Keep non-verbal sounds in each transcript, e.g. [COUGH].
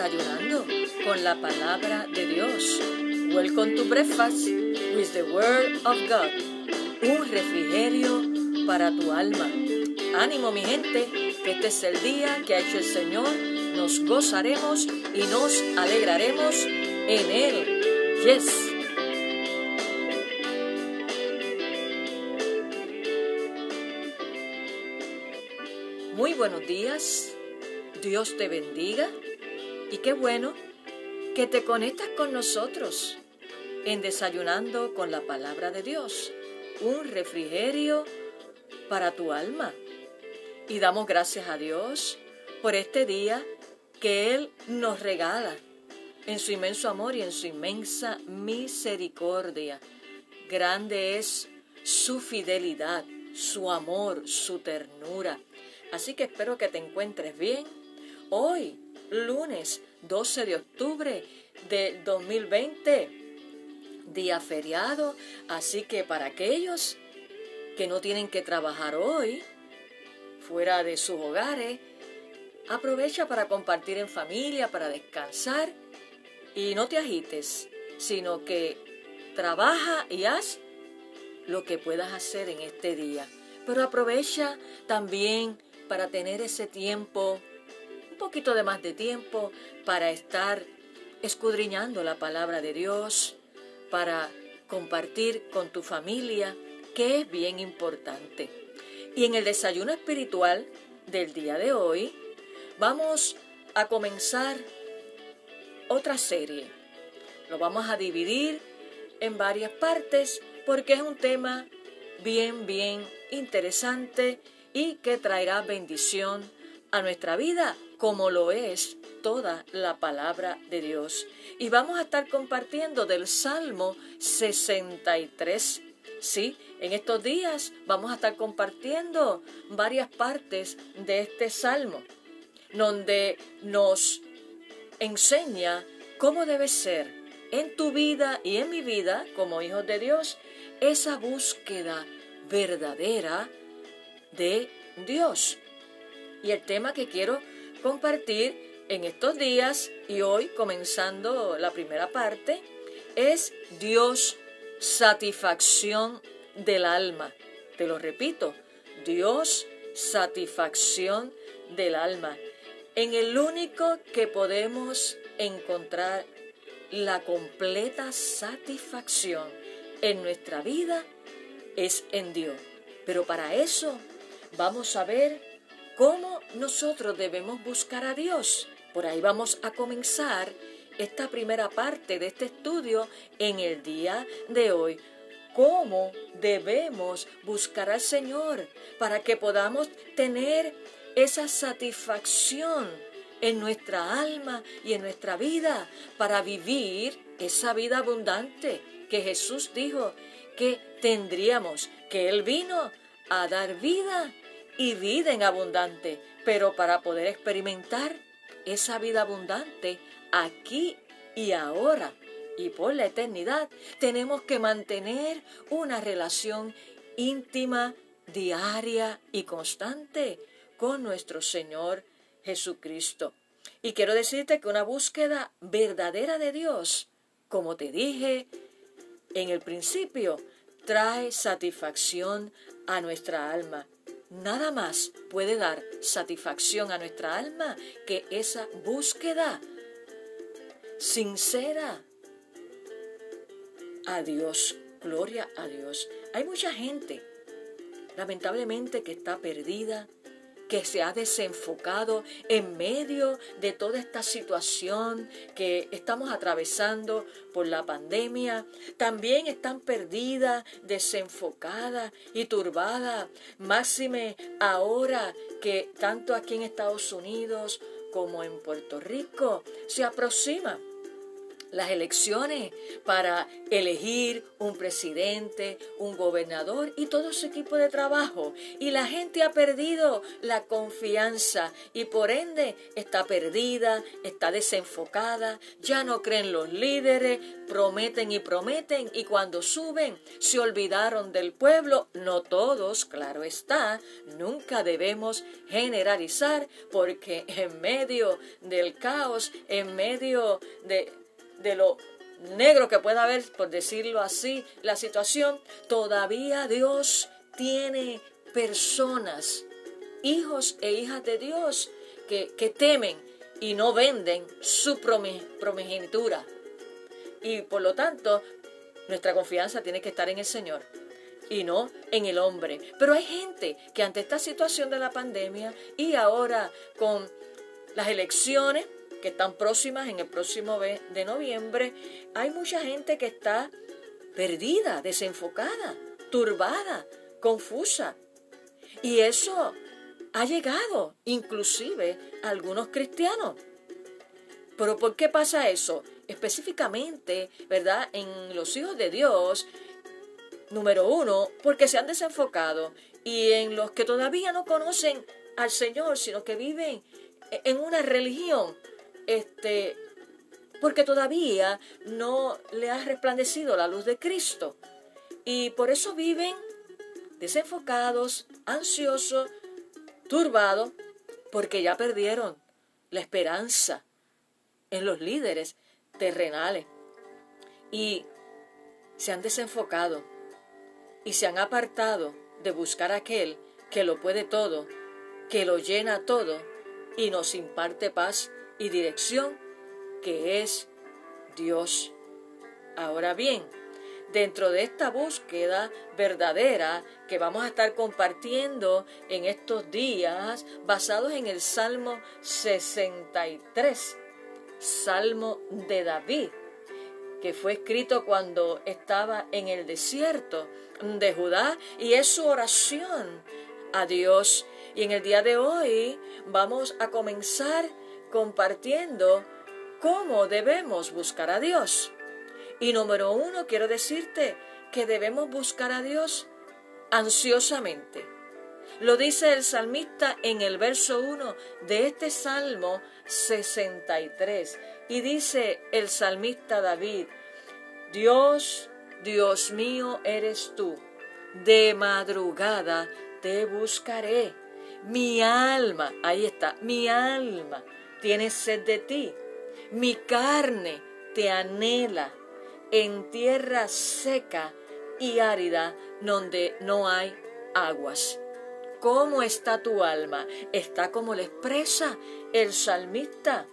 Desayunando con la palabra de Dios. Welcome to breakfast with the word of God. Un refrigerio para tu alma. Ánimo mi gente, este es el día que ha hecho el Señor. Nos gozaremos y nos alegraremos en él. Yes. Muy buenos días, Dios te bendiga y qué bueno que te conectas con nosotros en Desayunando con la Palabra de Dios, un refrigerio para tu alma. Y damos gracias a Dios por este día que Él nos regala en su inmenso amor y en su inmensa misericordia. Grande es su fidelidad, su amor, su ternura. Así que espero que te encuentres bien. Hoy, lunes 12 de octubre de 2020, día feriado, así que para aquellos que no tienen que trabajar hoy, fuera de sus hogares, aprovecha para compartir en familia, para descansar y no te agites, sino que trabaja y haz lo que puedas hacer en este día. Pero aprovecha también para tener ese tiempo, poquito de más de tiempo, para estar escudriñando la palabra de Dios, para compartir con tu familia, que es bien importante. Y en el desayuno espiritual del día de hoy, vamos a comenzar otra serie. Lo vamos a dividir en varias partes porque es un tema bien, bien interesante y que traerá bendición a nuestra vida como lo es toda la palabra de Dios. Y vamos a estar compartiendo del Salmo 63. Sí, en estos días vamos a estar compartiendo varias partes de este Salmo, donde nos enseña cómo debe ser en tu vida y en mi vida como hijos de Dios esa búsqueda verdadera de Dios. Y el tema que quiero compartir en estos días y hoy comenzando la primera parte es Dios satisfacción del alma. Te lo repito, Dios satisfacción del alma. En el único que podemos encontrar la completa satisfacción en nuestra vida es en Dios. Pero para eso vamos a ver cómo nosotros debemos buscar a Dios. Por ahí vamos a comenzar esta primera parte de este estudio en el día de hoy. ¿Cómo debemos buscar al Señor para que podamos tener esa satisfacción en nuestra alma y en nuestra vida para vivir esa vida abundante que Jesús dijo que tendríamos, que Él vino a dar vida y vida en abundante. Pero para poder experimentar esa vida abundante aquí y ahora y por la eternidad, tenemos que mantener una relación íntima, diaria y constante con nuestro Señor Jesucristo. Y quiero decirte que una búsqueda verdadera de Dios, como te dije en el principio, trae satisfacción a nuestra alma. Nada más puede dar satisfacción a nuestra alma que esa búsqueda sincera a Dios. Gloria a Dios. Hay mucha gente, lamentablemente, que está perdida, que se ha desenfocado en medio de toda esta situación que estamos atravesando por la pandemia. También están perdidas, desenfocadas y turbadas. Máxime ahora que tanto aquí en Estados Unidos como en Puerto Rico se aproxima las elecciones para elegir un presidente, un gobernador y todo su equipo de trabajo. Y la gente ha perdido la confianza y por ende está perdida, está desenfocada, ya no creen los líderes, prometen y prometen y cuando suben se olvidaron del pueblo. No todos, claro está, nunca debemos generalizar porque en medio del caos, en medio de de lo negro que pueda haber, por decirlo así, la situación, todavía Dios tiene personas, hijos e hijas de Dios, que, que temen y no venden su promegenitura. Y por lo tanto, nuestra confianza tiene que estar en el Señor y no en el hombre. Pero hay gente que ante esta situación de la pandemia y ahora con las elecciones, que están próximas en el próximo de noviembre, hay mucha gente que está perdida, desenfocada, turbada, confusa. Y eso ha llegado inclusive a algunos cristianos. Pero ¿por qué pasa eso? Específicamente, ¿verdad? En los hijos de Dios, número uno, porque se han desenfocado. Y en los que todavía no conocen al Señor, sino que viven en una religión este, porque todavía no le ha resplandecido la luz de Cristo. Y por eso viven desenfocados, ansiosos, turbados, porque ya perdieron la esperanza en los líderes terrenales. Y se han desenfocado y se han apartado de buscar aquel que lo puede todo, que lo llena todo y nos imparte paz y dirección que es Dios. Ahora bien, dentro de esta búsqueda verdadera que vamos a estar compartiendo en estos días, basados en el Salmo 63, Salmo de David, que fue escrito cuando estaba en el desierto de Judá, y es su oración a Dios. Y en el día de hoy vamos a comenzar compartiendo cómo debemos buscar a Dios. Y número uno, quiero decirte que debemos buscar a Dios ansiosamente. Lo dice el salmista en el verso 1 de este Salmo 63. Y dice el salmista David, Dios, Dios mío eres tú, de madrugada te buscaré. Mi alma, ahí está, mi alma tiene sed de ti. Mi carne te anhela en tierra seca y árida donde no hay aguas. ¿Cómo está tu alma? Está como le expresa el salmista,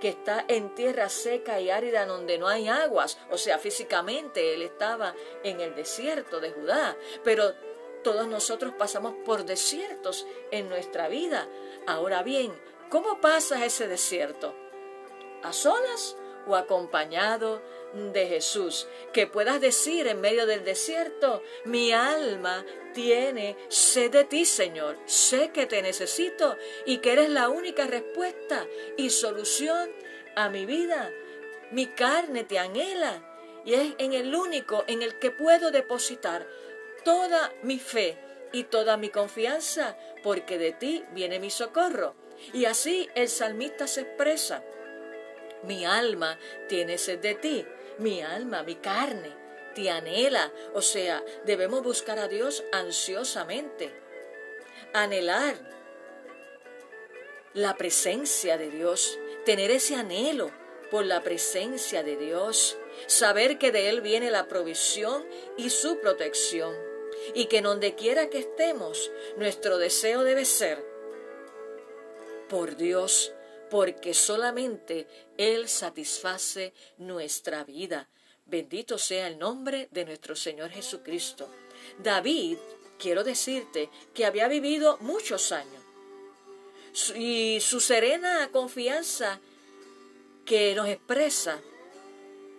que está en tierra seca y árida donde no hay aguas. O sea, físicamente él estaba en el desierto de Judá, pero todos nosotros pasamos por desiertos en nuestra vida. Ahora bien, ¿Cómo pasas ese desierto? ¿A solas o acompañado de Jesús? Que puedas decir en medio del desierto, mi alma tiene sed de ti, Señor. Sé que te necesito y que eres la única respuesta y solución a mi vida. Mi carne te anhela y es en el único en el que puedo depositar toda mi fe y toda mi confianza, porque de ti viene mi socorro. Y así el salmista se expresa. Mi alma tiene sed de ti, mi alma, mi carne, te anhela. O sea, debemos buscar a Dios ansiosamente. Anhelar la presencia de Dios, tener ese anhelo por la presencia de Dios, saber que de Él viene la provisión y su protección, y que donde quiera que estemos, nuestro deseo debe ser por Dios, porque solamente Él satisface nuestra vida. Bendito sea el nombre de nuestro Señor Jesucristo. David, quiero decirte que había vivido muchos años y su serena confianza que nos expresa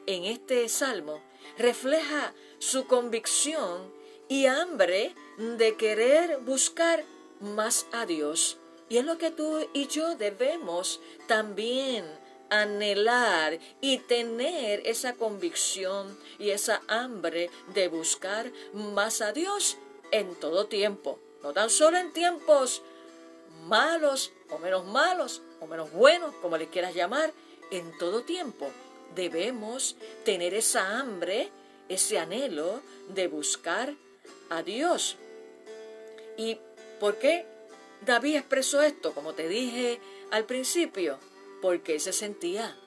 en este salmo refleja su convicción y hambre de querer buscar más a Dios y es lo que tú y yo debemos también anhelar y tener esa convicción y esa hambre de buscar más a Dios en todo tiempo, no tan solo en tiempos malos o menos malos o menos buenos, como le quieras llamar, en todo tiempo debemos tener esa hambre, ese anhelo de buscar a Dios. ¿Y por qué David expresó esto? Como te dije al principio, porque se sentía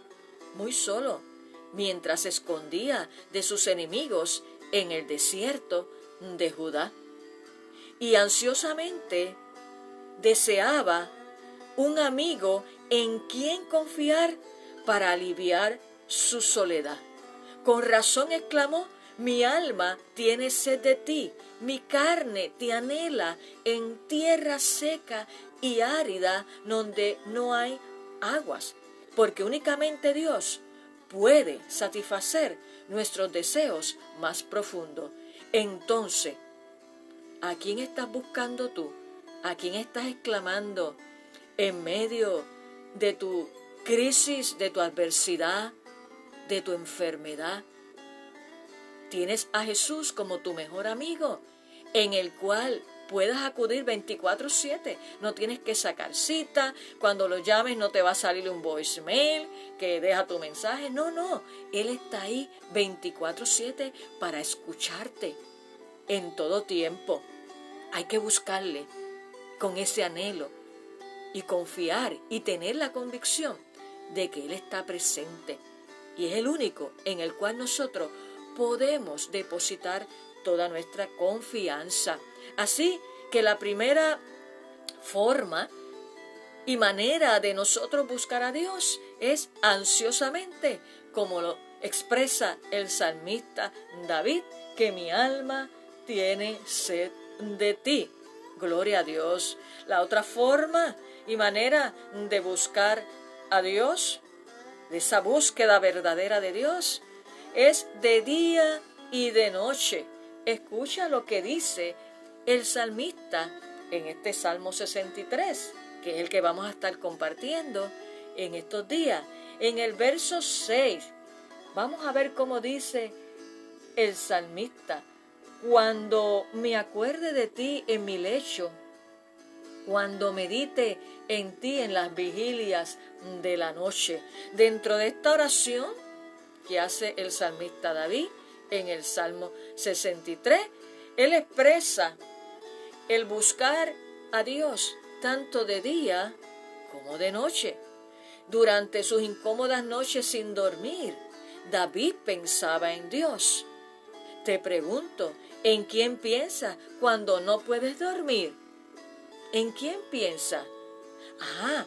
muy solo mientras se escondía de sus enemigos en el desierto de Judá. Y ansiosamente deseaba un amigo en quien confiar para aliviar su soledad. Con razón exclamó, mi alma tiene sed de ti, mi carne te anhela en tierra seca y árida donde no hay aguas, porque únicamente Dios puede satisfacer nuestros deseos más profundos. Entonces, ¿a quién estás buscando tú? ¿A quién estás exclamando en medio de tu crisis, de tu adversidad, de tu enfermedad? Tienes a Jesús como tu mejor amigo, en el cual puedas acudir 24/7. No tienes que sacar cita. Cuando lo llames no te va a salir un voicemail que deja tu mensaje. No, no. Él está ahí 24/7 para escucharte en todo tiempo. Hay que buscarle con ese anhelo y confiar y tener la convicción de que Él está presente. Y es el único en el cual nosotros podemos depositar toda nuestra confianza. Así que la primera forma y manera de nosotros buscar a Dios es ansiosamente, como lo expresa el salmista David, que mi alma tiene sed de ti. Gloria a Dios. La otra forma y manera de buscar a Dios, de esa búsqueda verdadera de Dios, es de día y de noche. Escucha lo que dice el salmista en este Salmo 63, que es el que vamos a estar compartiendo en estos días. En el verso 6, vamos a ver cómo dice el salmista, cuando me acuerde de ti en mi lecho, cuando medite en ti en las vigilias de la noche. Dentro de esta oración que hace el salmista David en el Salmo 63, él expresa el buscar a Dios tanto de día como de noche. Durante sus incómodas noches sin dormir, David pensaba en Dios. Te pregunto, ¿en quién piensa cuando no puedes dormir? ¿En quién piensa? Ah,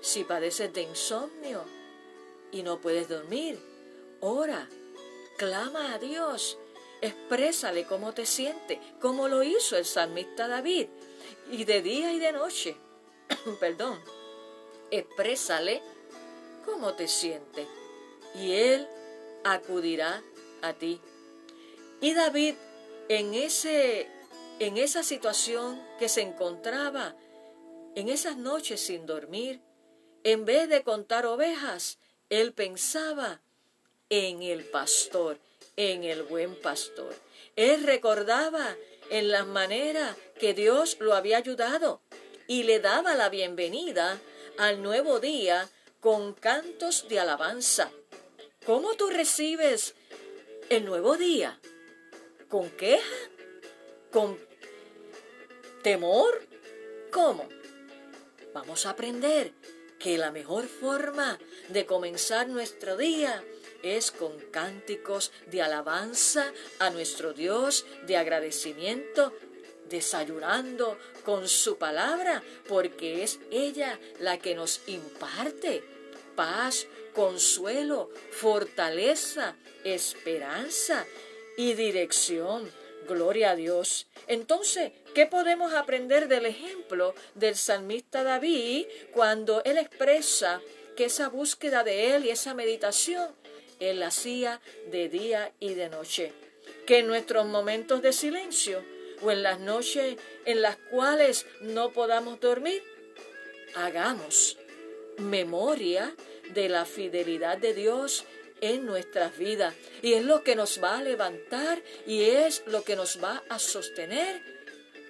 si padeces de insomnio y no puedes dormir, ora, clama a Dios Exprésale cómo te sientes, como lo hizo el salmista David, y de día y de noche. [COUGHS] Perdón. Exprésale cómo te sientes, y Él acudirá a ti. Y David, en, ese, en esa situación que se encontraba, en esas noches sin dormir, en vez de contar ovejas, él pensaba en el pastor en el buen pastor. Él recordaba en las maneras que Dios lo había ayudado y le daba la bienvenida al nuevo día con cantos de alabanza. ¿Cómo tú recibes el nuevo día? ¿Con queja? ¿Con temor? ¿Cómo? Vamos a aprender que la mejor forma de comenzar nuestro día es con cánticos de alabanza a nuestro Dios, de agradecimiento, desayunando con su palabra, porque es ella la que nos imparte paz, consuelo, fortaleza, esperanza y dirección. Gloria a Dios. Entonces, ¿qué podemos aprender del ejemplo del salmista David cuando él expresa que esa búsqueda de él y esa meditación él hacía de día y de noche. Que en nuestros momentos de silencio o en las noches en las cuales no podamos dormir, hagamos memoria de la fidelidad de Dios en nuestras vidas. Y es lo que nos va a levantar y es lo que nos va a sostener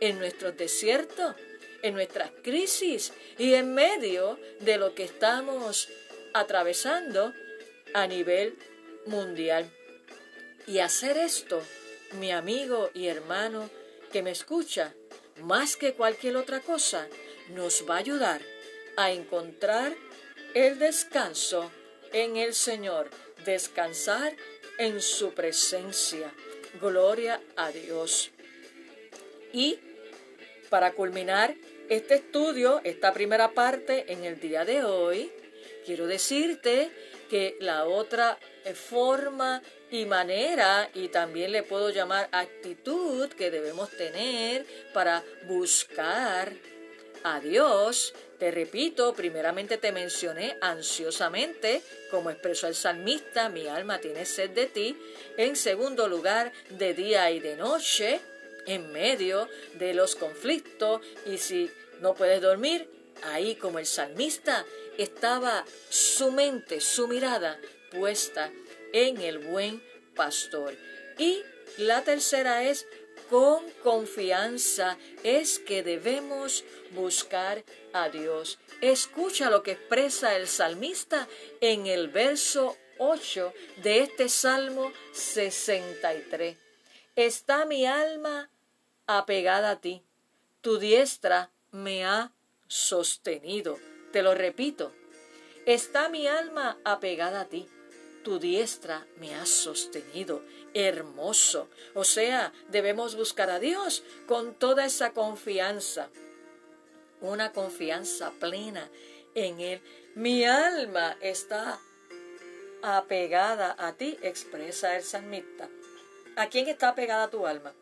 en nuestros desiertos, en nuestras crisis y en medio de lo que estamos atravesando a nivel mundial. Y hacer esto, mi amigo y hermano que me escucha, más que cualquier otra cosa, nos va a ayudar a encontrar el descanso en el Señor, descansar en su presencia. Gloria a Dios. Y para culminar este estudio, esta primera parte en el día de hoy, quiero decirte que la otra eh, forma y manera, y también le puedo llamar actitud que debemos tener para buscar a Dios, te repito, primeramente te mencioné ansiosamente, como expresó el salmista, mi alma tiene sed de ti. En segundo lugar, de día y de noche, en medio de los conflictos. Y si no puedes dormir, ahí como el salmista, estaba su mente, su mirada puesta en el buen pastor. Y la tercera es con confianza es que debemos buscar a Dios. Escucha lo que expresa el salmista en el verso 8 de este Salmo 63. Está mi alma apegada a ti, tu diestra me ha sostenido. Te lo repito, está mi alma apegada a ti tu diestra me ha sostenido. Hermoso. O sea, debemos buscar a Dios con toda esa confianza. Una confianza plena en Él. Mi alma está apegada a ti, expresa el salmista. ¿A quién está apegada tu alma?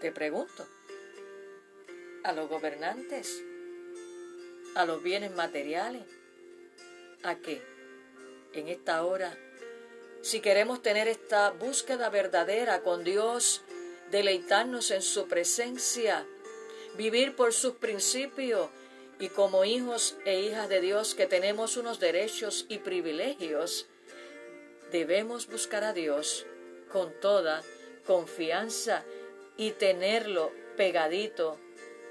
Te pregunto. ¿A los gobernantes? ¿A los bienes materiales? ¿A qué? en esta hora, si queremos tener esta búsqueda verdadera con Dios, deleitarnos en su presencia, vivir por sus principios y como hijos e hijas de Dios que tenemos unos derechos y privilegios, debemos buscar a Dios con toda confianza y tenerlo pegadito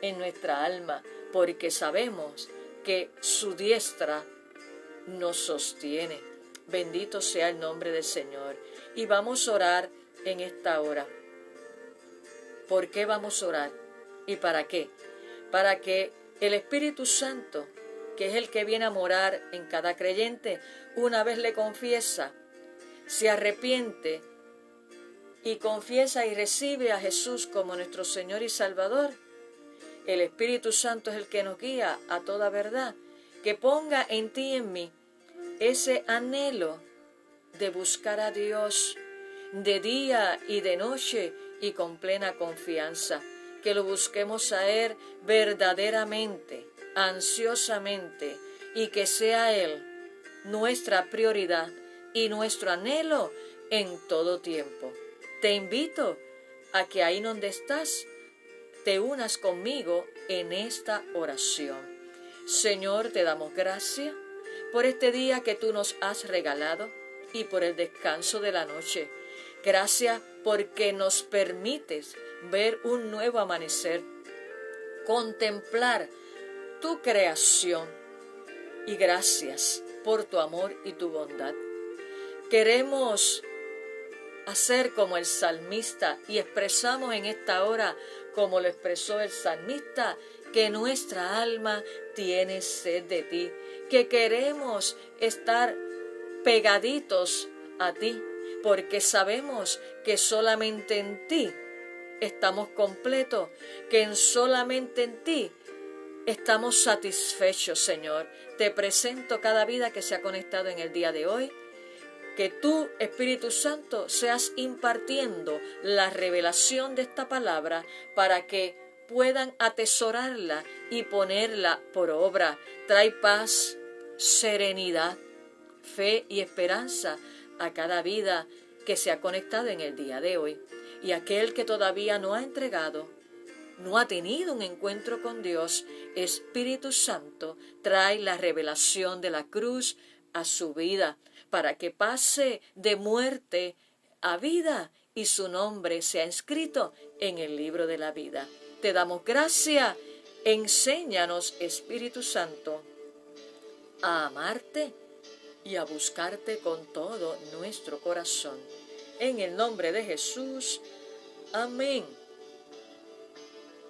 en nuestra alma, porque sabemos que su diestra nos sostiene. Bendito sea el nombre del Señor. Y vamos a orar en esta hora. ¿Por qué vamos a orar? ¿Y para qué? Para que el Espíritu Santo, que es el que viene a morar en cada creyente, una vez le confiesa, se arrepiente y confiesa y recibe a Jesús como nuestro Señor y Salvador, el Espíritu Santo es el que nos guía a toda verdad, que ponga en ti y en mí ese anhelo de buscar a Dios de día y de noche y con plena confianza, que lo busquemos a Él verdaderamente, ansiosamente, y que sea Él nuestra prioridad y nuestro anhelo en todo tiempo. Te invito a que ahí donde estás, te unas conmigo en esta oración. Señor, te damos gracias por este día que tú nos has regalado y por el descanso de la noche. Gracias porque nos permites ver un nuevo amanecer, contemplar tu creación y gracias por tu amor y tu bondad. Queremos hacer como el salmista y expresamos en esta hora como lo expresó el salmista, que nuestra alma tiene sed de ti que queremos estar pegaditos a ti, porque sabemos que solamente en ti estamos completos, que en solamente en ti estamos satisfechos, Señor. Te presento cada vida que se ha conectado en el día de hoy. Que tú, Espíritu Santo, seas impartiendo la revelación de esta palabra para que puedan atesorarla y ponerla por obra. Trae paz, serenidad, fe y esperanza a cada vida que se ha conectado en el día de hoy. Y aquel que todavía no ha entregado no ha tenido un encuentro con Dios, Espíritu Santo trae la revelación de la cruz a su vida para que pase de muerte a vida y su nombre sea escrito en el libro de la vida. Te damos gracia, enséñanos, Espíritu Santo, a amarte y a buscarte con todo nuestro corazón. En el nombre de Jesús, amén.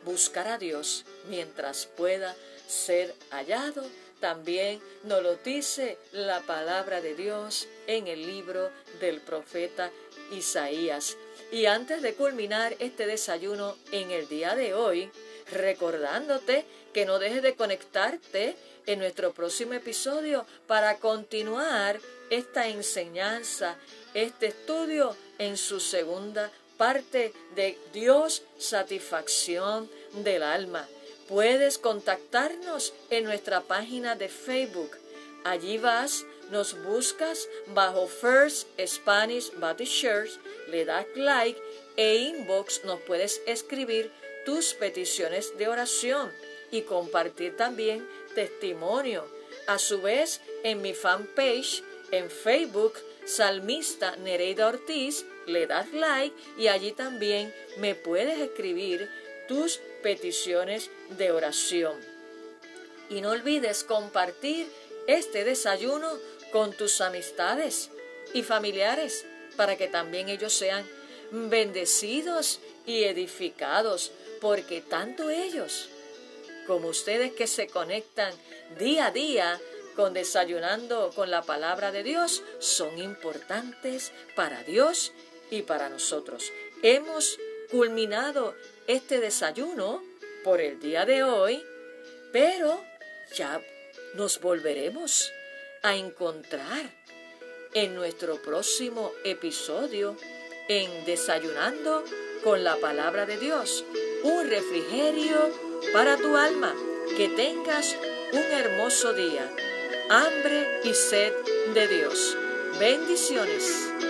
Buscar a Dios mientras pueda ser hallado también nos lo dice la palabra de Dios en el libro del profeta Isaías. Y antes de culminar este desayuno en el día de hoy, recordándote que no dejes de conectarte en nuestro próximo episodio para continuar esta enseñanza, este estudio en su segunda parte de Dios, satisfacción del alma. Puedes contactarnos en nuestra página de Facebook. Allí vas, nos buscas bajo First Spanish Baptist Church, le das like e inbox nos puedes escribir tus peticiones de oración y compartir también testimonio. A su vez, en mi fanpage en Facebook, Salmista Nereida Ortiz, le das like y allí también me puedes escribir tus peticiones de oración. Y no olvides compartir este desayuno con tus amistades y familiares para que también ellos sean bendecidos y edificados, porque tanto ellos como ustedes que se conectan día a día con desayunando con la palabra de Dios son importantes para Dios y para nosotros. Hemos culminado este desayuno por el día de hoy, pero ya nos volveremos a encontrar en nuestro próximo episodio en Desayunando con la palabra de Dios, un refrigerio para tu alma. Que tengas un hermoso día, hambre y sed de Dios. Bendiciones.